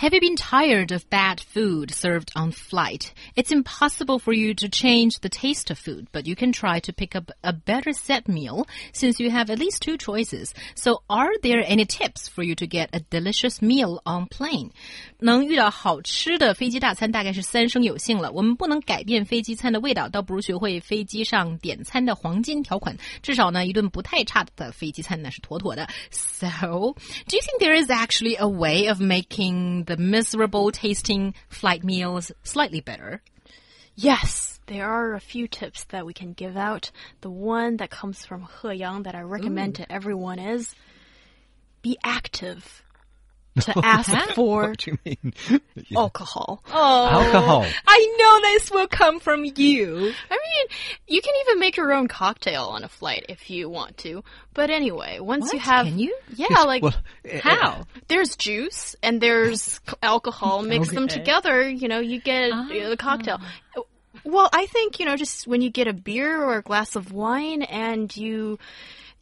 Have you been tired of bad food served on flight? It's impossible for you to change the taste of food, but you can try to pick up a better set meal since you have at least two choices. So are there any tips for you to get a delicious meal on plane? 能遇到好吃的飞机大餐大概是三生有幸了。我们不能改变飞机餐的味道，倒不如学会飞机上点餐的黄金条款。至少呢，一顿不太差的飞机餐那是妥妥的。So, do you think there is actually a way of making the miserable tasting flight meals slightly better? Yes, there are a few tips that we can give out. The one that comes from He Yang that I recommend Ooh. to everyone is be active to ask for what do you mean? alcohol. Oh, alcohol. I know this will come from you. I mean, you can even make your own cocktail on a flight if you want to. But anyway, once what? you have, can you? Yeah, like well, how? There's juice and there's alcohol. Mix okay. them together. You know, you get ah. the cocktail. Well, I think you know, just when you get a beer or a glass of wine and you,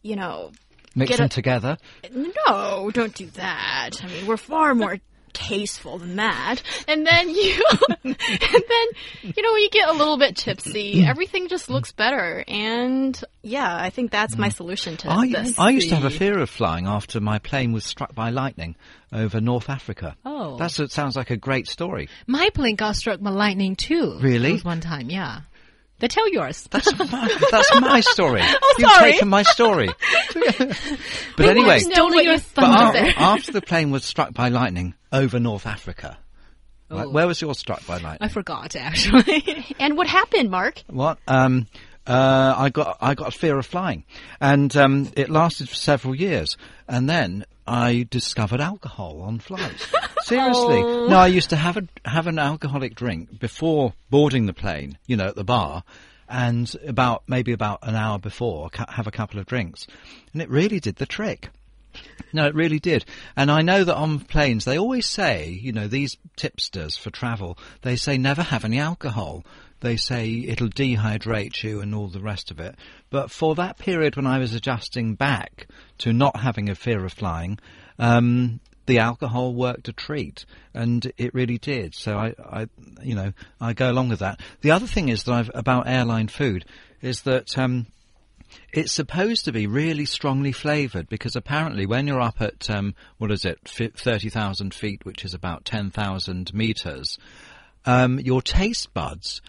you know Mix them a, together? No, don't do that. I mean, we're far more tasteful than that. And then you, and then, you know, when you get a little bit tipsy, mm. everything just looks better. And yeah, I think that's my mm. solution to I, this. I used to have a fear of flying after my plane was struck by lightning over North Africa. Oh. That sounds like a great story. My plane got struck by lightning too. Really? one time, yeah. They tell yours. That's my, that's my story. oh, You've sorry. taken my story. but anyway, stolen your thunder but after the plane was struck by lightning over North Africa, oh. where was yours struck by lightning? I forgot actually. and what happened, Mark? What? Um, uh, I got I got a fear of flying, and um, it lasted for several years, and then I discovered alcohol on flights. Seriously, oh. no, I used to have a have an alcoholic drink before boarding the plane, you know, at the bar, and about maybe about an hour before, have a couple of drinks, and it really did the trick. No, it really did. And I know that on planes they always say, you know, these tipsters for travel, they say never have any alcohol they say it'll dehydrate you and all the rest of it. But for that period when I was adjusting back to not having a fear of flying, um, the alcohol worked a treat, and it really did. So I, I, you know, I go along with that. The other thing is that I've about airline food is that. Um, it's supposed to be really strongly flavoured because apparently when you're up at um, what is it, thirty thousand feet, which is about ten thousand meters, um, your taste buds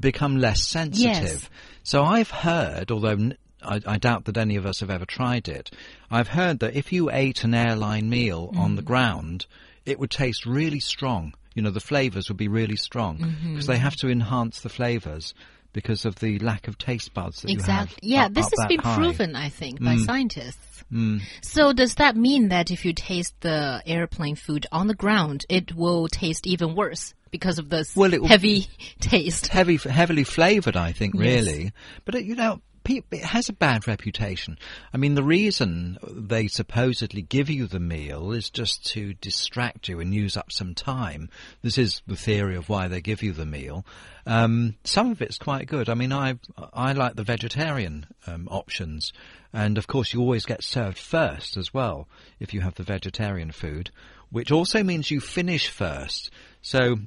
become less sensitive. Yes. So I've heard, although I, I, doubt that any of us have ever tried it, I've heard that if you ate an airline meal mm. on the ground, it would taste really strong. You know, the flavours would be really strong because mm-hmm. they have to enhance the flavours because of the lack of taste buds that exactly. you have. Yeah, up, this up has been high. proven, I think, by mm. scientists. Mm. So does that mean that if you taste the airplane food on the ground, it will taste even worse? Because of this well, heavy taste. Heavy, heavily flavoured, I think, really. Yes. But, it, you know, it has a bad reputation. I mean, the reason they supposedly give you the meal is just to distract you and use up some time. This is the theory of why they give you the meal. Um, some of it's quite good. I mean, I I like the vegetarian um, options, and of course, you always get served first as well if you have the vegetarian food, which also means you finish first. So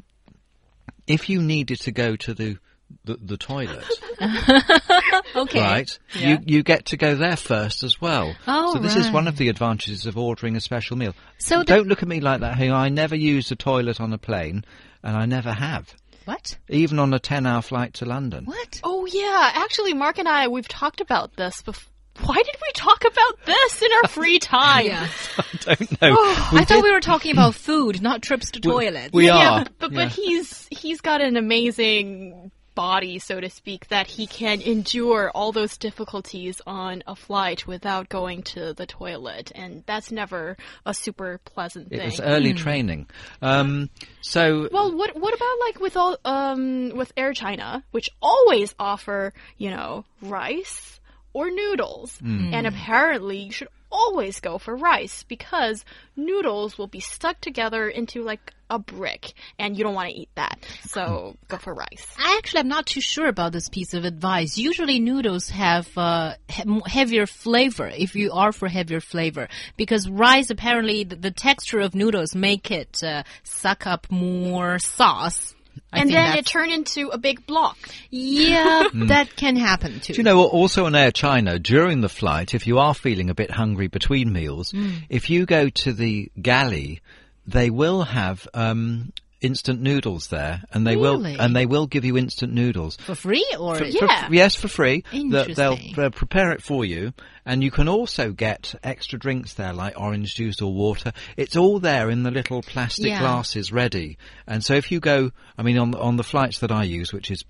if you needed to go to the the, the toilet, okay, right, yeah. you you get to go there first as well. Oh, so this right. is one of the advantages of ordering a special meal. So don't look at me like that. Hey, I never use a toilet on a plane, and I never have. What? Even on a ten-hour flight to London. What? Oh yeah, actually, Mark and I we've talked about this before why did we talk about this in our free time? yeah. I don't know. Oh, I thought we were talking about food, not trips to toilets. We yeah, are. Yeah, but, yeah. but he's he's got an amazing body, so to speak, that he can endure all those difficulties on a flight without going to the toilet, and that's never a super pleasant thing. It was early mm. training. Um, so well, what what about like with all um with Air China, which always offer you know rice or noodles. Mm. And apparently, you should always go for rice because noodles will be stuck together into like a brick and you don't want to eat that. So go for rice. I actually am not too sure about this piece of advice. Usually noodles have uh, he heavier flavor if you are for heavier flavor because rice apparently the, the texture of noodles make it uh, suck up more sauce. I and think then it that's- turned into a big block. yeah, that can happen too. Do you know, also on Air China, during the flight, if you are feeling a bit hungry between meals, if you go to the galley, they will have um, instant noodles there, and they Really? will and they will give you instant noodles. for free or For- Yeah. for- yes, for free. They'll- They'll, they'll prepare it for you, and you can also get extra drinks there, like orange juice or water. It's all there in the little plastic Yeah. glasses, ready. And so, if you go, I mean, on on the flights that I use, which is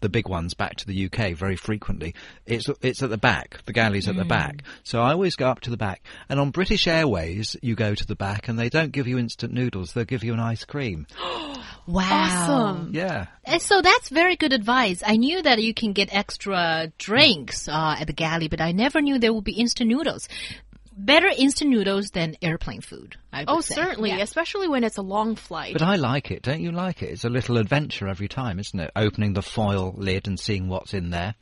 the big ones back to the UK very frequently, it's it's at the back. The galley's at the back. So I always go up to the back. And on British Airways, you go to the back, and they don't give you instant noodles. They'll give you an ice cream. wow. Awesome. Yeah. Uh, So that's very good advice. I knew that you can get extra drinks uh, at the galley, but I never knew there would be instant noodles. Better instant noodles than airplane food. I would Oh, say. certainly, Yeah. especially when it's a long flight. But I like it, don't you like it? It's a little adventure every time, isn't it? Opening the foil lid and seeing what's in there.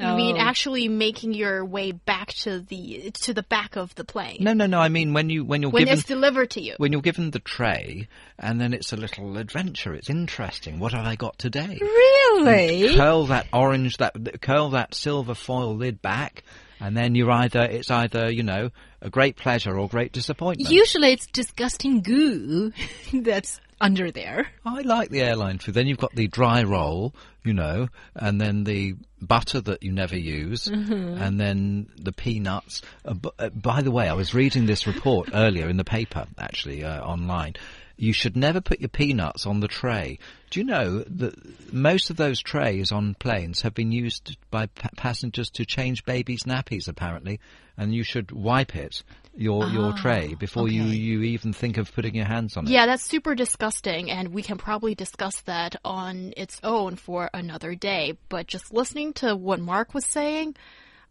You mean Oh. actually making your way back to the to the back of the plane No, no, no. I mean when you when you're when given it's delivered to you? when you're given the tray, and then it's a little adventure. It's interesting. What have I got today? Really? Curl that orange, that curl that silver foil lid back, and then you're either it's either you know a great pleasure or great disappointment. Usually it's disgusting goo that's under there. I like the airline food. Then you've got the dry roll, you know, and then the butter that you never use, and then the peanuts. Uh, b- uh, by the way, I was reading this report earlier in the paper, actually, uh, online. You should never put your peanuts on the tray. Do you know that most of those trays on planes have been used by pa- passengers to change babies' nappies, apparently, and you should wipe it, your your ah, tray, before you, you even think of putting your hands on it. Yeah, that's super disgusting, and we can probably discuss that on its own for another day. But just listening to what Mark was saying,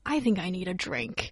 I think I need a drink.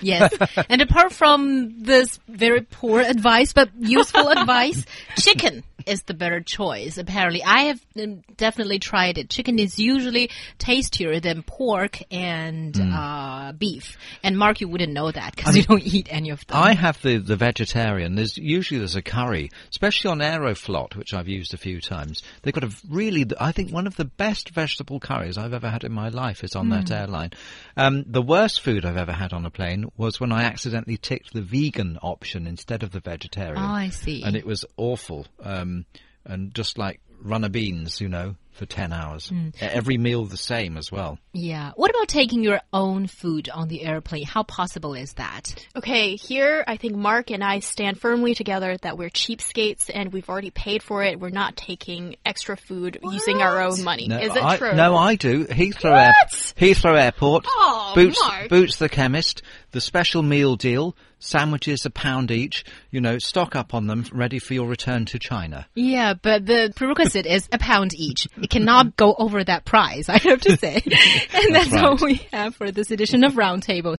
Yes. and apart from this very poor advice, but useful advice, chicken is the better choice. Apparently, I have um, definitely tried it. Chicken is usually tastier than pork and Hmm. uh, beef. And Mark, you wouldn't know that because you don't eat any of them. I have the, the vegetarian. There's usually there's a curry, especially on Aeroflot, which I've used a few times. They've got a really, I think one of the best vegetable curries I've ever had in my life is on that Hmm. airline. Um, the worst food I've ever had on a plane was when I accidentally ticked the vegan option instead of the vegetarian. Oh, I see. And it was awful. Um, and just like runner beans, you know, for 10 hours. Hmm. Every meal the same as well. yeah. What about taking your own food on the airplane? How possible is that? Okay, here I think Mark and I stand firmly together that we're cheapskates and we've already paid for it. We're not taking extra food using our own money. No, Is it I, true? No, I do. Heathrow, Air, Heathrow Airport. Oh, Boots, Mark. Boots the chemist. The special meal deal. Sandwiches a pound each. You know, stock up on them, ready for your return to China. Yeah, but the prerequisite is a pound each. It cannot go over that price, I have to say. and that's all we have for this edition of Roundtable.